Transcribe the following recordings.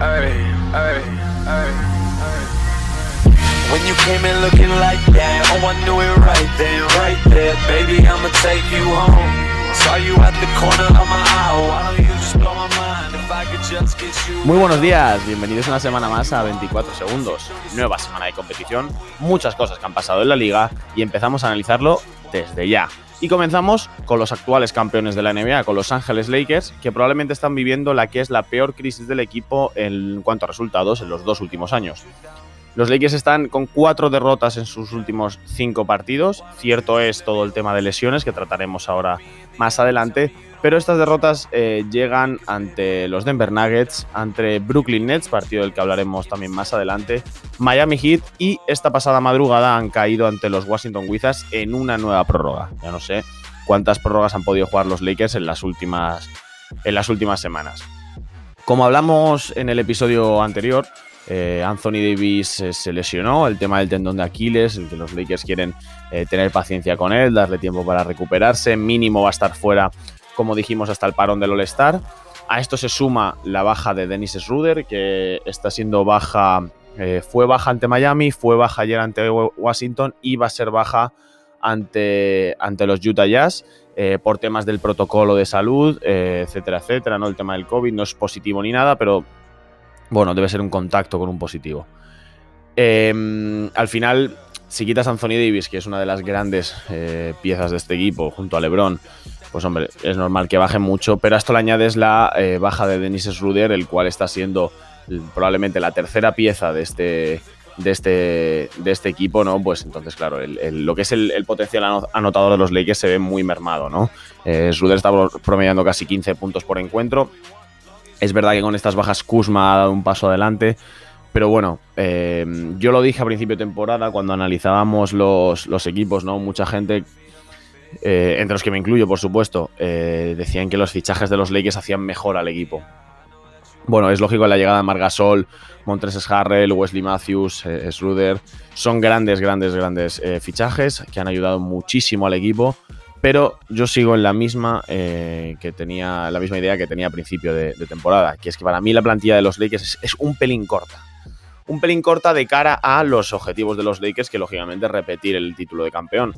ay, ay, ay, When you came in looking like that, oh I knew it right then, right there, baby I'ma take you home. Saw you at the corner of my eye, why don't you just blow my mind if I could just get you. Muy buenos días, bienvenidos una semana más a 24 segundos. Nueva semana de competición, muchas cosas que han pasado en la liga y empezamos a analizarlo desde ya. Y comenzamos con los actuales campeones de la NBA, con Los Ángeles Lakers, que probablemente están viviendo la que es la peor crisis del equipo en cuanto a resultados en los dos últimos años. Los Lakers están con cuatro derrotas en sus últimos cinco partidos. Cierto es todo el tema de lesiones que trataremos ahora más adelante, pero estas derrotas eh, llegan ante los Denver Nuggets, ante Brooklyn Nets, partido del que hablaremos también más adelante, Miami Heat y esta pasada madrugada han caído ante los Washington Wizards en una nueva prórroga. Ya no sé cuántas prórrogas han podido jugar los Lakers en las últimas, en las últimas semanas. Como hablamos en el episodio anterior, eh, Anthony Davis eh, se lesionó, el tema del tendón de Aquiles, que los Lakers quieren tener paciencia con él, darle tiempo para recuperarse, mínimo va a estar fuera como dijimos, hasta el parón del All-Star. A esto se suma la baja de Dennis Schroeder, que está siendo baja, eh, fue baja ante Miami, fue baja ayer ante Washington y va a ser baja ante, ante los Utah Jazz eh, por temas del protocolo de salud, eh, etcétera, etcétera. ¿no? El tema del COVID no es positivo ni nada, pero bueno, debe ser un contacto con un positivo. Em, al final, si quitas a Anthony Davis, que es una de las grandes piezas de este equipo, junto a LeBron, pues hombre, es normal que baje mucho, pero a esto le añades la eh, baja de Denis Schroeder, el cual está siendo probablemente la tercera pieza de este, de este, de este equipo, ¿no? Pues entonces, claro, lo que es el, potencial anotador de los Lakers se ve muy mermado, ¿no? Eh, está promediando casi 15 puntos por encuentro. Es verdad que con estas bajas Kuzma ha dado un paso adelante, pero bueno, eh, yo lo dije a principio de temporada cuando analizábamos los, los equipos, ¿no? Mucha gente eh, entre los que me incluyo, por supuesto, eh, decían que los fichajes de los Lakers hacían mejor al equipo. Bueno, es lógico la llegada de Margasol, Montres Harrell, Wesley Matthews, eh, Schroeder. Son grandes, grandes, grandes fichajes que han ayudado muchísimo al equipo. Pero yo sigo en la misma que tenía, la misma idea que tenía a principio de, temporada, que es que para mí la plantilla de los Lakers es, un pelín corta. Un pelín corta de cara a los objetivos de los Lakers, que lógicamente es repetir el título de campeón.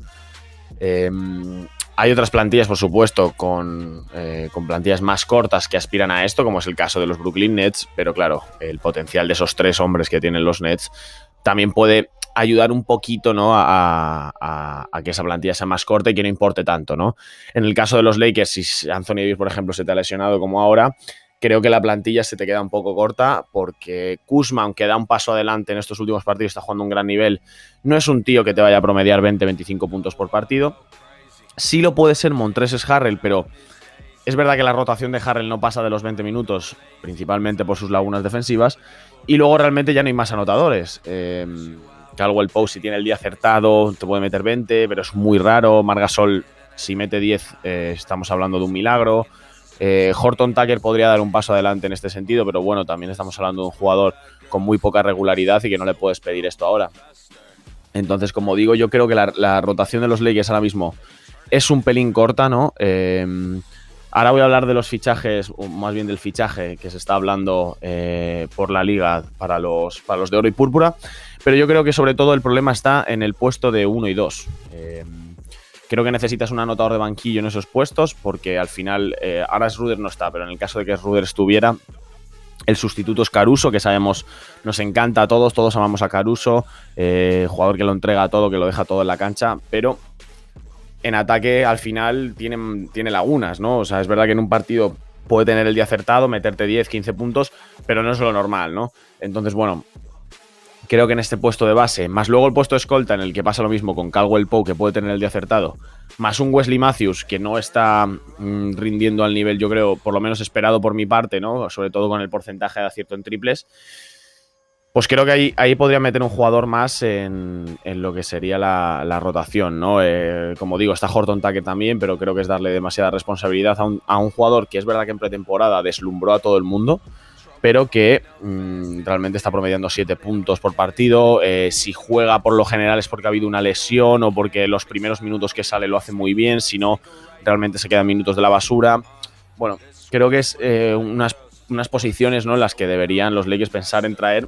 Em, hay otras plantillas, por supuesto, con, eh, con, plantillas más cortas que aspiran a esto, como es el caso de los Brooklyn Nets, pero claro, el potencial de esos tres hombres que tienen los Nets también puede ayudar un poquito ¿no? a, que esa plantilla sea más corta y que no importe tanto. ¿no? En el caso de los Lakers, si Anthony Davis, por ejemplo, se te ha lesionado como ahora, creo que la plantilla se te queda un poco corta porque Kuzma, aunque da un paso adelante en estos últimos partidos, está jugando un gran nivel, no es un tío que te vaya a promediar 20-25 puntos por partido. Sí lo puede ser Montreses Harrell, pero es verdad que la rotación de Harrell no pasa de los 20 minutos, principalmente por sus lagunas defensivas, y luego realmente ya no hay más anotadores. Eh, el Post, si tiene el día acertado, te puede meter 20, pero es muy raro. Margasol, si mete 10, eh, estamos hablando de un milagro. Eh, Horton Tucker podría dar un paso adelante en este sentido, pero bueno, también estamos hablando de un jugador con muy poca regularidad y que no le puedes pedir esto ahora. Entonces, como digo, yo creo que la, rotación de los Lakers ahora mismo es un pelín corta, ¿no? Eh, ahora voy a hablar de los fichajes, más bien del fichaje que se está hablando eh, por la liga para los, para los de oro y púrpura, pero yo creo que sobre todo el problema está en el puesto de 1 y 2. Creo que necesitas un anotador de banquillo en esos puestos porque al final, eh, ahora Ruder no está, pero en el caso de que Ruder estuviera, el sustituto es Caruso, que sabemos nos encanta a todos, todos amamos a Caruso, eh, jugador que lo entrega todo, que lo deja todo en la cancha, pero en ataque al final tiene, tiene lagunas, ¿no? O sea, es verdad que en un partido puede tener el día acertado, meterte 10, 15 puntos, pero no es lo normal, ¿no? Entonces, bueno, creo que en este puesto de base, más luego el puesto de escolta en el que pasa lo mismo con Caldwell Poe, que puede tener el día acertado, más un Wesley Matthews que no está mm, rindiendo al nivel, yo creo, por lo menos esperado por mi parte, ¿no? Sobre todo con el porcentaje de acierto en triples. Pues creo que ahí, ahí podría meter un jugador más en, lo que sería la, rotación, ¿no? Eh, como digo, está Horton Tucker también, pero creo que es darle demasiada responsabilidad a un, a un jugador que es verdad que en pretemporada deslumbró a todo el mundo pero que mm, realmente está promediando 7 puntos por partido. Eh, si juega por lo general es porque ha habido una lesión o porque los primeros minutos que sale lo hace muy bien, si no, realmente se quedan minutos de la basura. Bueno, creo que es eh, una, unas posiciones ¿no? en las que deberían los Lakers pensar en traer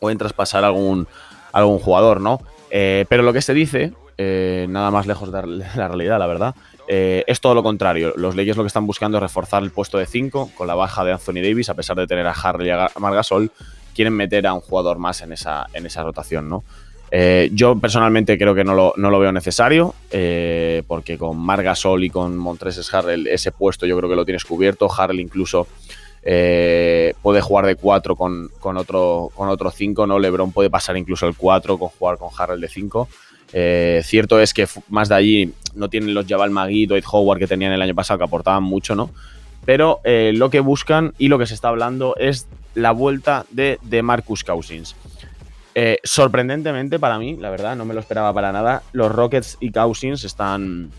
o en traspasar algún, algún jugador, ¿no? Eh, pero lo que se dice, nada más lejos de la realidad, la verdad, eh, es todo lo contrario. Los Lakers lo que están buscando es reforzar el puesto de 5 con la baja de Anthony Davis, a pesar de tener a Harley y a Margasol, quieren meter a un jugador más en esa, en esa rotación, ¿no? yo personalmente creo que no lo, no lo veo necesario, porque con Margasol y con Montreses Harrell ese puesto yo creo que lo tienes cubierto. Harrell incluso eh, puede jugar de 4 con, otro con otro 5, ¿no? LeBron puede pasar incluso el 4 con jugar con Harrell de 5. Eh, cierto es que más de allí no tienen los Jabal Magui, Dwight Howard que tenían el año pasado, que aportaban mucho, ¿no? Pero eh, lo que buscan y lo que se está hablando es la vuelta de, Marcus Cousins. sorprendentemente para mí, la verdad, no me lo esperaba para nada. Los Rockets y Cousins están,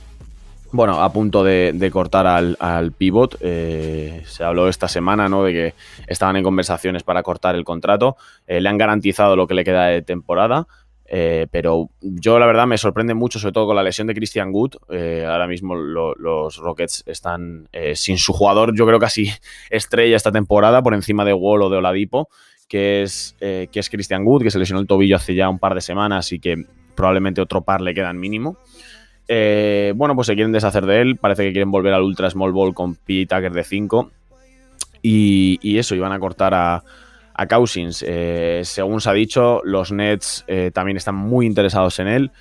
bueno, a punto de, cortar al, pivot. Eh, se habló esta semana, ¿no? De que estaban en conversaciones para cortar el contrato. Eh, le han garantizado lo que le queda de temporada. Eh, pero yo la verdad me sorprende mucho, sobre todo con la lesión de Christian Wood. ahora mismo los Rockets están sin su jugador, yo creo casi estrella esta temporada, por encima de Wall o de Oladipo, que es, que es Christian Wood, que se lesionó el tobillo hace ya un par de semanas y que probablemente otro par le quedan mínimo. Eh, bueno, pues se quieren deshacer de él. Parece que quieren volver al Ultra Small Ball con P. Tucker de 5. Y, eso, iban a cortar a, a Cousins. Eh, según se ha dicho, los Nets eh, también están muy interesados en él.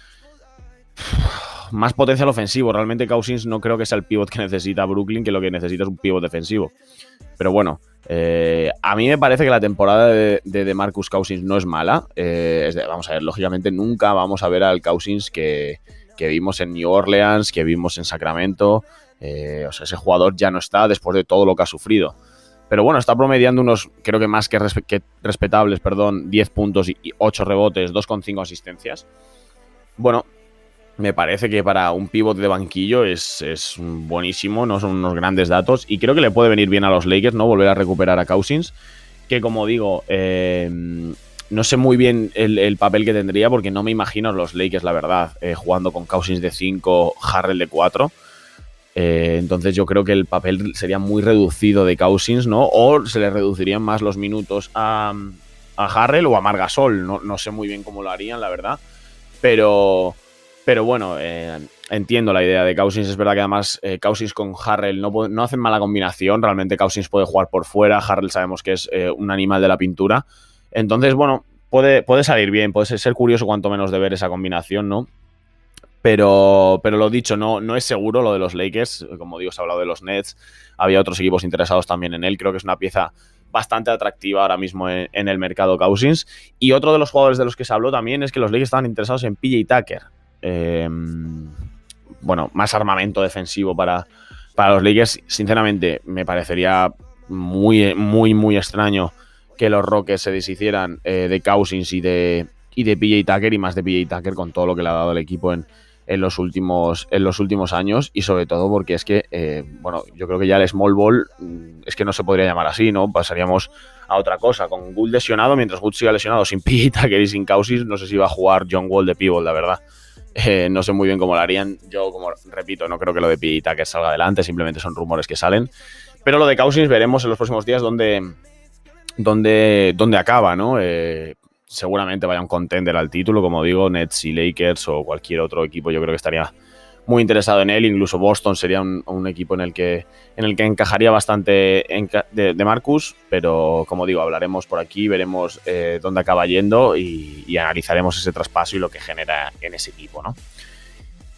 Más potencial ofensivo. Realmente Cousins no creo que sea el pivot que necesita Brooklyn, que lo que necesita es un pivot defensivo. Pero bueno, a mí me parece que la temporada de, Marcus Cousins no es mala. vamos a ver, lógicamente nunca vamos a ver al Cousins que, que vimos en New Orleans, que vimos en Sacramento. Eh, o sea, ese jugador ya no está después de todo lo que ha sufrido. Pero bueno, está promediando unos, creo que más que, respetables, perdón, 10 puntos y 8 rebotes, 2,5 asistencias. Bueno, me parece que para un pivot de banquillo es, buenísimo, no son unos grandes datos. Y creo que le puede venir bien a los Lakers, ¿no? Volver a recuperar a Cousins. Que como digo, eh, no sé muy bien el, papel que tendría porque no me imagino los Lakers, la verdad, eh, jugando con Cousins de 5, Harrell de 4. Eh, entonces yo creo que el papel sería muy reducido de Cousins, ¿no? O se le reducirían más los minutos a, a Harrell o a Margasol. No, no sé muy bien cómo lo harían, la verdad. Pero, pero bueno, eh, entiendo la idea de Cousins. Es verdad que además Cousins con Harrell no, no, hacen mala combinación. Realmente Cousins puede jugar por fuera. Harrell sabemos que es un animal de la pintura. Entonces, bueno, puede, puede salir bien, puede ser curioso cuanto menos de ver esa combinación, ¿no? Pero, pero lo dicho, no, no es seguro lo de los Lakers. Como digo, se ha hablado de los Nets. Había otros equipos interesados también en él. Creo que es una pieza bastante atractiva ahora mismo en, el mercado Cousins. Y otro de los jugadores de los que se habló también es que los Lakers estaban interesados en PJ Tucker. Em, bueno, más armamento defensivo para, para los Lakers. Sinceramente, me parecería muy, muy, muy extraño que los Rockets se deshicieran eh, de Cousins y de, y de PJ Tucker y más de PJ Tucker con todo lo que le ha dado el equipo en, en, los, últimos, en los últimos años y sobre todo porque es que, eh, bueno, yo creo que ya el small ball mm, es que no se podría llamar así, ¿no? Pasaríamos a otra cosa, con Gould lesionado, mientras Gould siga lesionado sin Tucker y sin Cousins, no sé si va a jugar John Wall de pivot, la verdad. Eh, no sé muy bien cómo lo harían. Yo, como repito, no creo que lo de PJ Tucker salga adelante, simplemente son rumores que salen. Pero lo de Cousins veremos en los próximos días dónde, dónde, acaba, ¿no? Eh, seguramente vaya un contender al título, como digo, Nets y Lakers o cualquier otro equipo, yo creo que estaría muy interesado en él. Incluso Boston sería un, equipo en el que en el que encajaría bastante de, Marcus, pero como digo, hablaremos por aquí, veremos eh, dónde acaba yendo y, y, analizaremos ese traspaso y lo que genera en ese equipo, ¿no?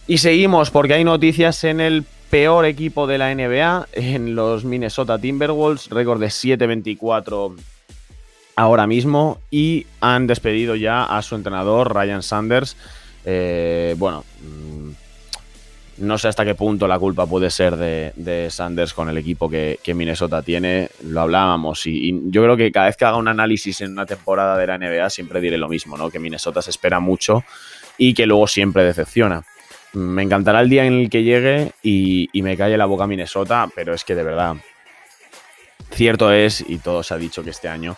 Y seguimos porque hay noticias en el peor equipo de la NBA, en los Minnesota Timberwolves, récord de 7-24 ahora mismo y han despedido ya a su entrenador Ryan Sanders. Eh, bueno, mm, no sé hasta qué punto la culpa puede ser de, Sanders con el equipo que, Minnesota tiene. Lo hablábamos y, y, yo creo que cada vez que haga un análisis en una temporada de la NBA siempre diré lo mismo, ¿no? Que Minnesota se espera mucho y que luego siempre decepciona. Me encantará el día en el que llegue y, me calle la boca Minnesota, pero es que de verdad, cierto es, y todo se ha dicho que este año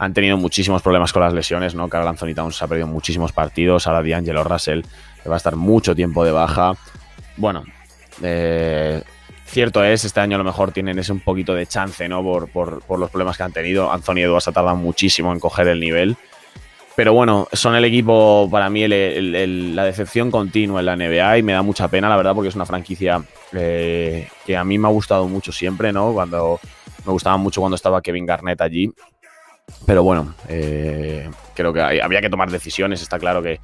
han tenido muchísimos problemas con las lesiones, ¿no? Carl Anthony Towns ha perdido muchísimos partidos, ahora D'Angelo Russell va a estar mucho tiempo de baja. Bueno, eh, Cierto es, este año a lo mejor tienen ese un poquito de chance, ¿no? Por, por, los problemas que han tenido. Anthony Edwards ha tardado muchísimo en coger el nivel. Pero bueno, son el equipo, para mí, la decepción continua en la NBA y me da mucha pena, la verdad, porque es una franquicia eh, que a mí me ha gustado mucho siempre, ¿no? Cuando me gustaba mucho cuando estaba Kevin Garnett allí. Pero bueno, eh, creo que había que tomar decisiones. Está claro que,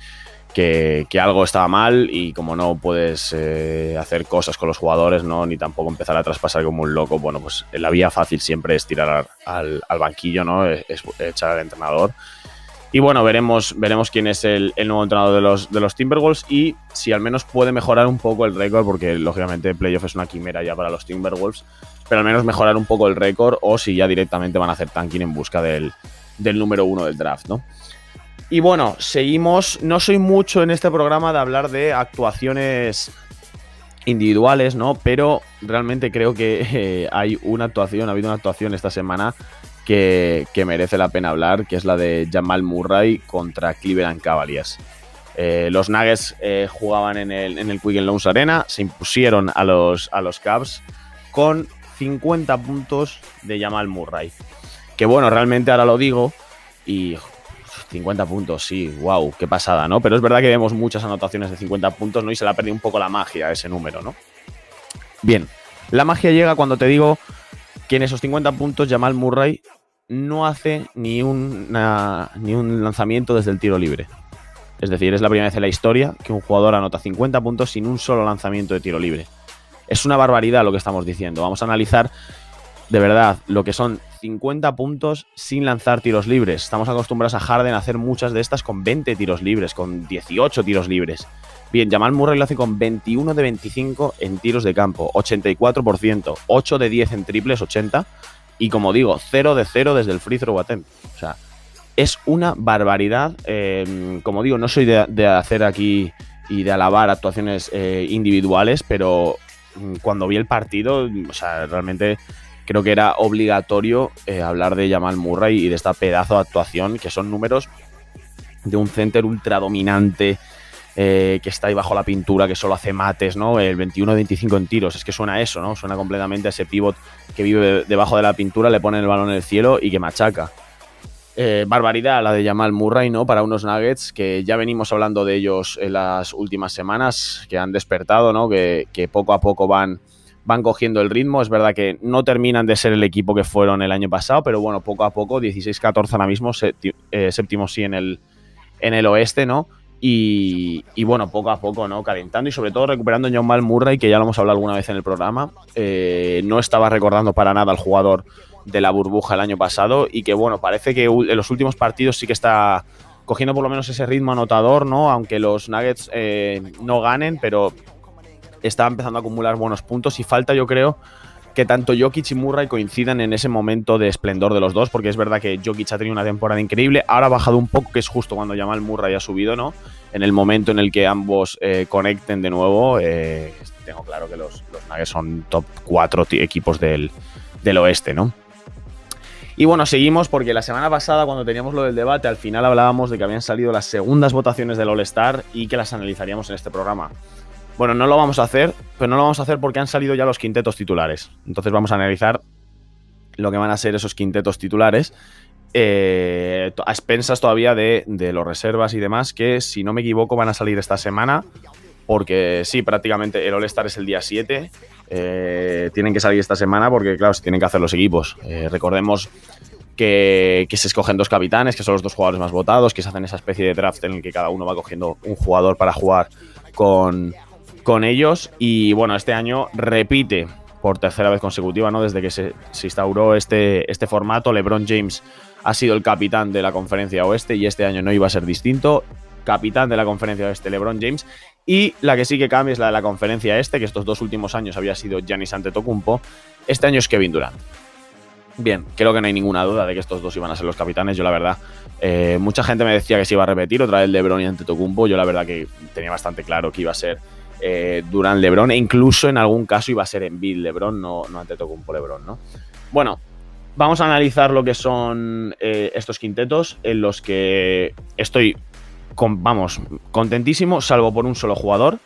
que, algo estaba mal y como no puedes eh, hacer cosas con los jugadores, ¿no? Ni tampoco empezar a traspasar como un loco, bueno, pues la vía fácil siempre es tirar al, al banquillo, ¿no? Es, echar al entrenador. Y bueno, veremos, veremos quién es el, nuevo entrenador de los, de los Timberwolves y si al menos puede mejorar un poco el récord, porque lógicamente playoff es una quimera ya para los Timberwolves, pero al menos mejorar un poco el récord o si ya directamente van a hacer tanking en busca del, del número uno del draft, ¿no? Y bueno, seguimos. No soy mucho en este programa de hablar de actuaciones individuales, ¿no? Pero realmente creo que eh, hay una actuación, ha habido una actuación esta semana que, merece la pena hablar, que es la de Jamal Murray contra Cleveland Cavaliers. Eh, los Nuggets eh, jugaban en el, en el Loans Arena, se impusieron a los, a los Cavs con 50 puntos de Jamal Murray. Que bueno, realmente ahora lo digo y 50 puntos, sí, wow, qué pasada, ¿no? Pero es verdad que vemos muchas anotaciones de 50 puntos, ¿no? Y se le ha perdido un poco la magia ese número, ¿no? Bien, la magia llega cuando te digo que en esos 50 puntos Jamal Murray no hace ni, ni un lanzamiento desde el tiro libre. Es decir, es la primera vez en la historia que un jugador anota 50 puntos sin un solo lanzamiento de tiro libre. Es una barbaridad lo que estamos diciendo. Vamos a analizar de verdad lo que son 50 puntos sin lanzar tiros libres. Estamos acostumbrados a Harden a hacer muchas de estas con 20 tiros libres, con 18 tiros libres. Bien, Jamal Murray lo hace con 21 de 25 en tiros de campo, 84%, 8 de 10 en triples, 80, y como digo, 0 de 0 desde el free throw attempt. O sea, es una barbaridad. Em, como digo, no soy de, hacer aquí y de alabar actuaciones eh, individuales, pero cuando vi el partido, o sea, realmente creo que era obligatorio eh, hablar de Jamal Murray y de esta pedazo de actuación, que son números de un center ultra dominante, eh, que está ahí bajo la pintura, que solo hace mates, ¿no? El 21-25 en tiros, es que suena eso, ¿no? Suena completamente a ese pivot que vive debajo de la pintura, le pone el balón en el cielo y que machaca. Eh, barbaridad la de Jamal Murray, ¿no? Para unos Nuggets que ya venimos hablando de ellos en las últimas semanas, que han despertado, ¿no? Que, poco a poco van van cogiendo el ritmo. Es verdad que no terminan de ser el equipo que fueron el año pasado, pero bueno, poco a poco, 16-14 ahora mismo, eh, séptimo sí en el, en el oeste, ¿no? Y, bueno, poco a poco, ¿no? Calentando y sobre todo recuperando a John Murray, que ya lo hemos hablado alguna vez en el programa. Eh, no estaba recordando para nada al jugador de la burbuja el año pasado y que bueno, parece que en los últimos partidos sí que está cogiendo por lo menos ese ritmo anotador, ¿no? Aunque los Nuggets eh, no ganen, pero está empezando a acumular buenos puntos y falta, yo creo, que tanto Jokic y Murray coincidan en ese momento de esplendor de los dos, porque es verdad que Jokic ha tenido una temporada increíble, ahora ha bajado un poco, que es justo cuando Jamal Murray ha subido, ¿no? En el momento en el que ambos eh, conecten de nuevo, eh, tengo claro que los, los Nuggets son top 4 equipos del, del oeste, ¿no? Y bueno, seguimos porque la semana pasada, cuando teníamos lo del debate, al final hablábamos de que habían salido las segundas votaciones del All-Star y que las analizaríamos en este programa. Bueno, no lo vamos a hacer, pero no lo vamos a hacer porque han salido ya los quintetos titulares. Entonces vamos a analizar lo que van a ser esos quintetos titulares. Eh, a expensas todavía de, los reservas y demás, que si no me equivoco van a salir esta semana. Porque sí, prácticamente el All-Star es el día 7. Eh, tienen que salir esta semana porque, claro, se tienen que hacer los equipos. Eh, recordemos que, se escogen dos capitanes, que son los dos jugadores más votados, que se hacen esa especie de draft en el que cada uno va cogiendo un jugador para jugar con, con ellos. Y bueno, este año repite por tercera vez consecutiva, ¿no? Desde que se, instauró este, este formato, LeBron James ha sido el capitán de la conferencia oeste y este año no iba a ser distinto. Capitán de la conferencia oeste, LeBron James. Y la que sí que cambia es la de la conferencia este, que estos dos últimos años había sido Giannis Antetokounmpo. Este año es Kevin Durant. Bien, creo que no hay ninguna duda de que estos dos iban a ser los capitanes. Yo, la verdad, eh, mucha gente me decía que se iba a repetir otra vez LeBron y Antetokounmpo. Yo, la verdad, que tenía bastante claro que iba a ser eh, Durant LeBron e incluso en algún caso iba a ser en Bill LeBron, no, no ante un LeBron, ¿no? Bueno, vamos a analizar lo que son eh, estos quintetos en los que estoy, vamos, contentísimo, salvo por un solo jugador,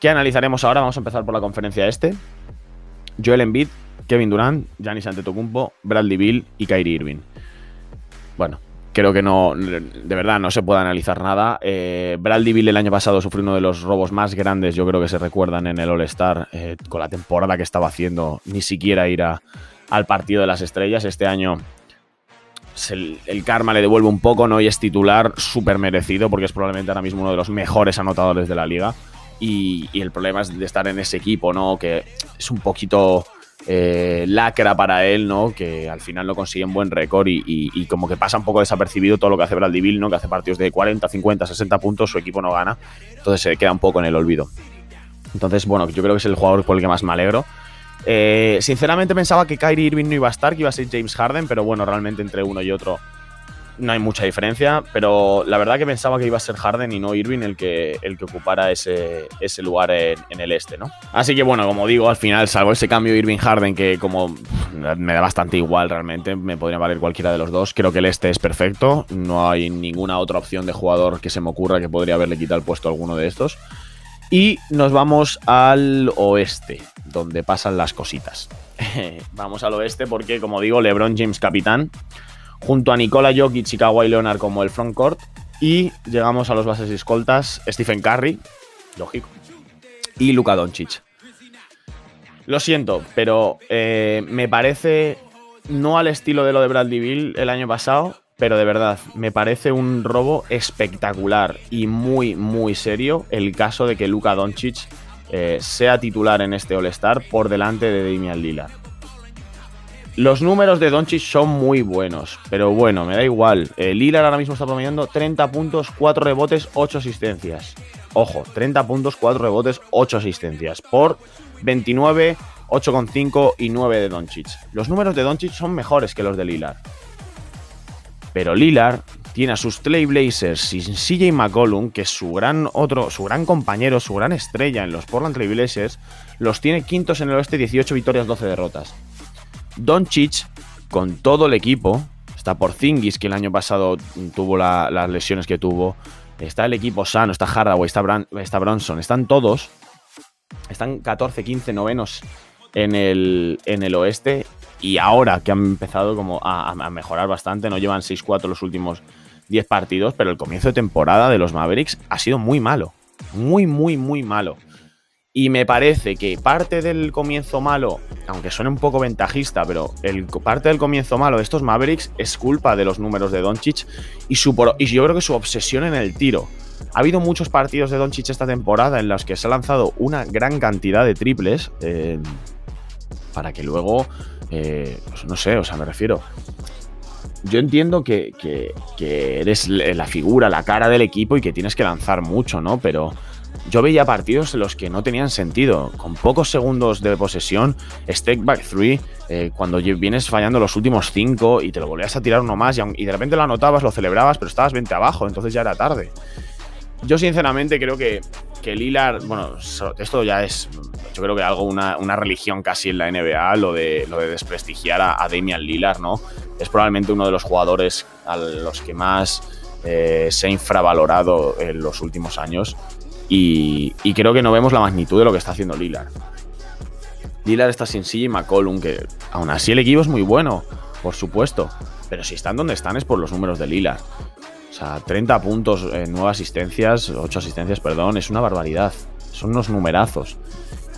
que analizaremos ahora. Vamos a empezar por la conferencia este. Joel Embiid, Kevin Durant, Giannis Antetokounmpo, Bradley Bill y Kyrie Irving. Bueno, creo que no, de verdad, no se puede analizar nada. Eh, Bradley Bill el año pasado sufrió uno de los robos más grandes, yo creo que se recuerdan en el All-Star, eh, con la temporada que estaba haciendo, ni siquiera ir al partido de las estrellas. Este año el, karma le devuelve un poco, ¿no? Y es titular súper merecido, porque es probablemente ahora mismo uno de los mejores anotadores de la liga. Y, el problema es de estar en ese equipo, ¿no? Que es un poquito eh, lacra para él, ¿no? Que al final no consigue un buen récord y, como que pasa un poco desapercibido todo lo que hace Bradley ¿no? Que hace partidos de 40, 50, 60 puntos, su equipo no gana. Entonces se queda un poco en el olvido. Entonces, bueno, yo creo que es el jugador por el que más me alegro. Eh, sinceramente pensaba que Kyrie Irving no iba a estar, que iba a ser James Harden, pero bueno, realmente entre uno y otro no hay mucha diferencia, pero la verdad que pensaba que iba a ser Harden y no Irving el que, el que ocupara ese, ese lugar en, en, el este, ¿no? Así que bueno, como digo, al final, salvo ese cambio Irving-Harden que como me da bastante igual realmente, me podría valer cualquiera de los dos, creo que el este es perfecto, no hay ninguna otra opción de jugador que se me ocurra que podría haberle quitado el puesto a alguno de estos. Y nos vamos al oeste, donde pasan las cositas. vamos al oeste porque, como digo, LeBron James capitán, junto a Nikola Jokic y Leonard como el frontcourt. Y llegamos a los bases escoltas, Stephen Curry, lógico, y Luka Doncic. Lo siento, pero eh, me parece no al estilo de lo de Bradley Bill el año pasado, pero de verdad, me parece un robo espectacular y muy, muy serio el caso de que Luka Doncic eh, sea titular en este All-Star por delante de Damian Lillard. Los números de Doncic son muy buenos, pero bueno, me da igual. Eh, Lillard ahora mismo está promediando 30 puntos, 4 rebotes, 8 asistencias. Ojo, 30 puntos, 4 rebotes, 8 asistencias por 29, 8,5 y 9 de Doncic. Los números de Doncic son mejores que los de Lillard. Pero Lillard tiene a sus Trailblazers sin CJ McCollum, que es su gran otro, su gran compañero, su gran estrella en los Portland Trailblazers, los tiene quintos en el oeste, 18 victorias, 12 derrotas. Doncic, con todo el equipo, está por Zingis, que el año pasado tuvo la, las lesiones que tuvo, está el equipo sano, está Hardaway, está, está Bronson, están todos, están 14, 15 novenos en el, en el oeste y ahora que han empezado como a, mejorar bastante, no llevan 6-4 los últimos 10 partidos, pero el comienzo de temporada de los Mavericks ha sido muy malo, muy, muy, muy malo. Y me parece que parte del comienzo malo, aunque suene un poco ventajista, pero parte del comienzo malo de estos Mavericks es culpa de los números de Doncic y, su, y yo creo que su obsesión en el tiro. Ha habido muchos partidos de Doncic esta temporada en los que se ha lanzado una gran cantidad de triples eh, para que luego, eh, pues no sé, o sea, me refiero. Yo entiendo que, que, eres la figura, la cara del equipo y que tienes que lanzar mucho, ¿no? Pero yo veía partidos en los que no tenían sentido. Con pocos segundos de posesión, step back three, eh, cuando vienes fallando los últimos cinco y te lo volvías a tirar uno más y, y, de repente lo anotabas, lo celebrabas, pero estabas 20 abajo, entonces ya era tarde. Yo sinceramente creo que, que Lillard, bueno, esto ya es, yo creo que algo, una, una religión casi en la NBA, lo de, lo de desprestigiar a, Damian Lillard, ¿no? Es probablemente uno de los jugadores a los que más eh, se ha infravalorado en los últimos años. Y, y, creo que no vemos la magnitud de lo que está haciendo Lillard. Lillard está sin CJ McCollum, que aún así el equipo es muy bueno, por supuesto. Pero si están donde están es por los números de Lillard. O sea, 30 puntos, eh, 9 asistencias, 8 asistencias, perdón, es una barbaridad. Son unos numerazos.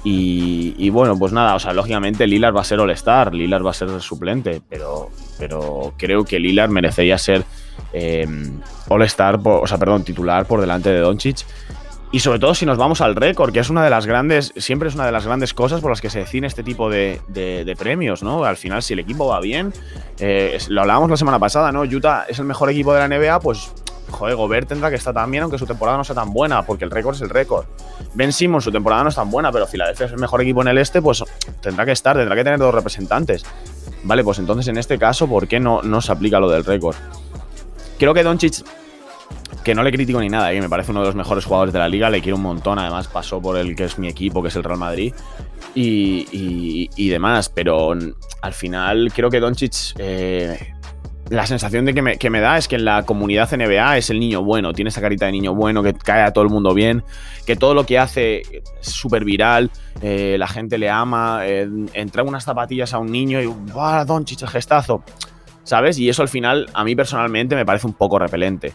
Y, bueno, pues nada, o sea, lógicamente Lillard va a ser All-Star, Lillard va a ser suplente, pero, pero creo que Lillard merecería ser eh, All-Star, o sea, perdón, titular por delante de Doncic. Y sobre todo si nos vamos al récord, que es una de las grandes, siempre es una de las grandes cosas por las que se define este tipo de, premios, ¿no? Al final, si el equipo va bien, eh, lo hablábamos la semana pasada, ¿no? Utah es el mejor equipo de la NBA, pues, joder, Gobert tendrá que estar tan bien, aunque su temporada no sea tan buena, porque el récord es el récord. Ben Simmons, su temporada no es tan buena, pero Filadelfia es el mejor equipo en el este, pues tendrá que estar, tendrá que tener dos representantes. Vale, pues entonces en este caso, ¿por qué no, no se aplica lo del récord? Creo que Doncic que no le critico ni nada, que me parece uno de los mejores jugadores de la liga, le quiero un montón, además pasó por el que es mi equipo, que es el Real Madrid, y, y, demás, pero al final creo que Doncic eh, la sensación de que me, que me, da es que en la comunidad NBA es el niño bueno, tiene esa carita de niño bueno que cae a todo el mundo bien, que todo lo que hace es súper viral, eh, la gente le ama, eh, entrega unas zapatillas a un niño y ¡Don Doncic el gestazo! ¿Sabes? Y eso al final a mí personalmente me parece un poco repelente.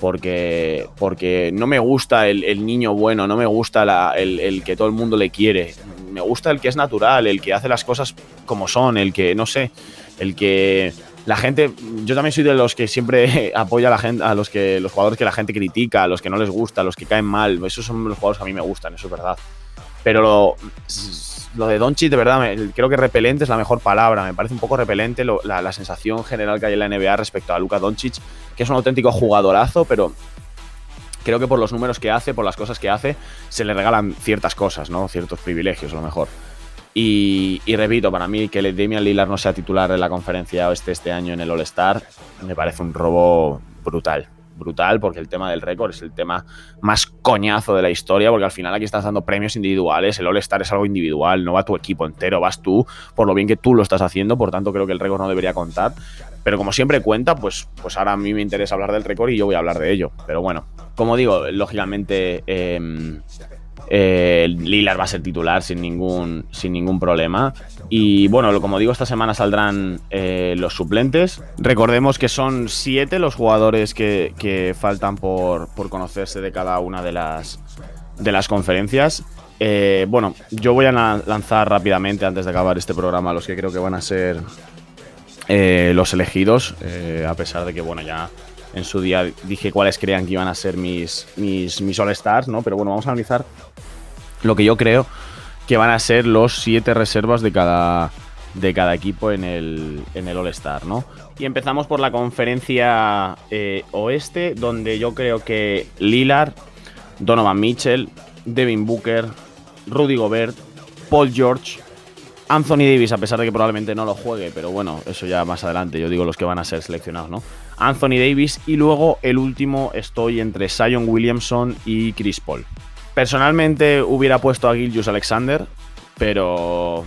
Porque, porque no me gusta el, niño bueno, no me gusta el, el que todo el mundo le quiere. Me gusta el que es natural, el que hace las cosas como son, el que, no sé, el que la gente, yo también soy de los que siempre apoya a la gente, a los que los jugadores que la gente critica, a los que no les gusta, a los que caen mal. Esos son los jugadores que a mí me gustan, eso es verdad. Pero lo de Doncic, de verdad, creo que repelente es la mejor palabra. Me parece un poco repelente la, sensación general que hay en la NBA respecto a Luka Doncic, que es un auténtico jugadorazo, pero creo que por los números que hace, por las cosas que hace, se le regalan ciertas cosas, ¿no? Ciertos privilegios, a lo mejor. Y, repito, para mí que Damian Lillard no sea titular en la conferencia oeste este año en el All-Star me parece un robo brutal. Brutal, porque el tema del récord es el tema más coñazo de la historia, porque al final aquí estás dando premios individuales, el All-Star es algo individual, no va tu equipo entero, vas tú, por lo bien que tú lo estás haciendo, por tanto creo que el récord no debería contar. Pero como siempre cuenta, pues, pues ahora a mí me interesa hablar del récord y yo voy a hablar de ello. Pero bueno, como digo, lógicamente em, eh, va a ser titular sin ningún, sin ningún problema. Y bueno, como digo, esta semana saldrán eh, los suplentes. Recordemos que son siete los jugadores que, faltan por, conocerse de cada una de las, de las conferencias. Eh, bueno, yo voy a lanzar rápidamente antes de acabar este programa los que creo que van a ser los elegidos, a pesar de que, bueno, ya en su día dije cuáles creían que iban a ser mis, mis, mis All-Stars, ¿no? Pero bueno, vamos a analizar lo que yo creo que van a ser los siete reservas de cada, de cada equipo en el, en el All-Star, ¿no? Y empezamos por la conferencia eh, oeste, donde yo creo que Lillard, Donovan Mitchell, Devin Booker, Rudy Gobert, Paul George, Anthony Davis, a pesar de que probablemente no lo juegue, pero bueno, eso ya más adelante, yo digo los que van a ser seleccionados, ¿no? Anthony Davis y luego el último estoy entre Zion Williamson y Chris Paul. Personalmente hubiera puesto a Gilgius Alexander, pero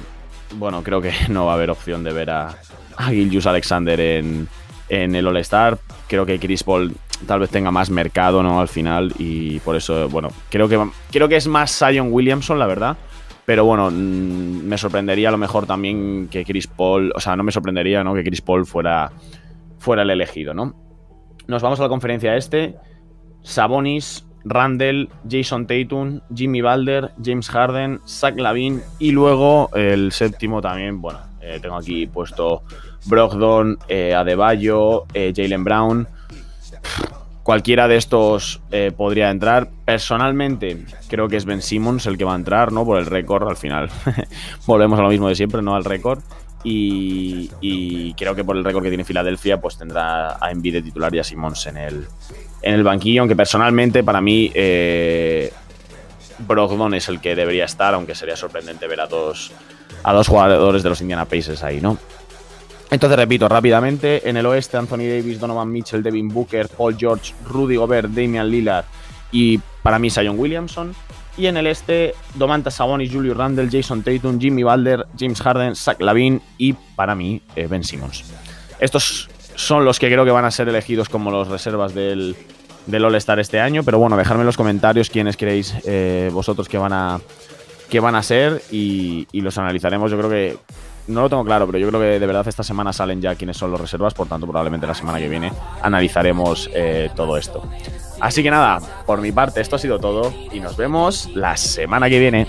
bueno, creo que no va a haber opción de ver a, a Alexander en, en el All-Star. Creo que Chris Paul tal vez tenga más mercado, ¿no? Al final, y por eso, bueno, creo que, creo que es más Zion Williamson, la verdad. Pero bueno, mm, me sorprendería a lo mejor también que Chris Paul, o sea, no me sorprendería, ¿no? Que Chris Paul fuera, fuera el elegido, ¿no? Nos vamos a la conferencia este. Sabonis, Randall, Jason Tatum, Jimmy Balder, James Harden, Zach Lavin y luego el séptimo también, bueno, eh, tengo aquí puesto Brogdon, eh, Adebayo, eh, Jalen Brown cualquiera de estos podría entrar. Personalmente, creo que es Ben Simmons el que va a entrar, ¿no? Por el récord, al final. Volvemos a lo mismo de siempre, ¿no? Al récord. Y, creo que por el récord que tiene Filadelfia, pues tendrá a Embiid de titular y a Simmons en el, en el banquillo. Aunque personalmente, para mí, eh, Brogdon es el que debería estar, aunque sería sorprendente ver a dos, a dos jugadores de los Indiana Pacers ahí, ¿no? Entonces, repito rápidamente, en el oeste Anthony Davis, Donovan Mitchell, Devin Booker, Paul George, Rudy Gobert, Damian Lillard y para mí Zion Williamson. Y en el este, Domantas Sabonis, Julius Randle, Jason Tatum, Jimmy Balder, James Harden, Zach Lavin y para mí eh, Ben Simmons. Estos son los que creo que van a ser elegidos como los reservas del, del All-Star este año. Pero bueno, dejadme en los comentarios quiénes creéis eh, vosotros que van a, que van a ser y, los analizaremos. Yo creo que no lo tengo claro, pero yo creo que de verdad esta semana salen ya quiénes son los reservas, por tanto probablemente la semana que viene analizaremos eh, todo esto. Así que nada, por mi parte esto ha sido todo y nos vemos la semana que viene.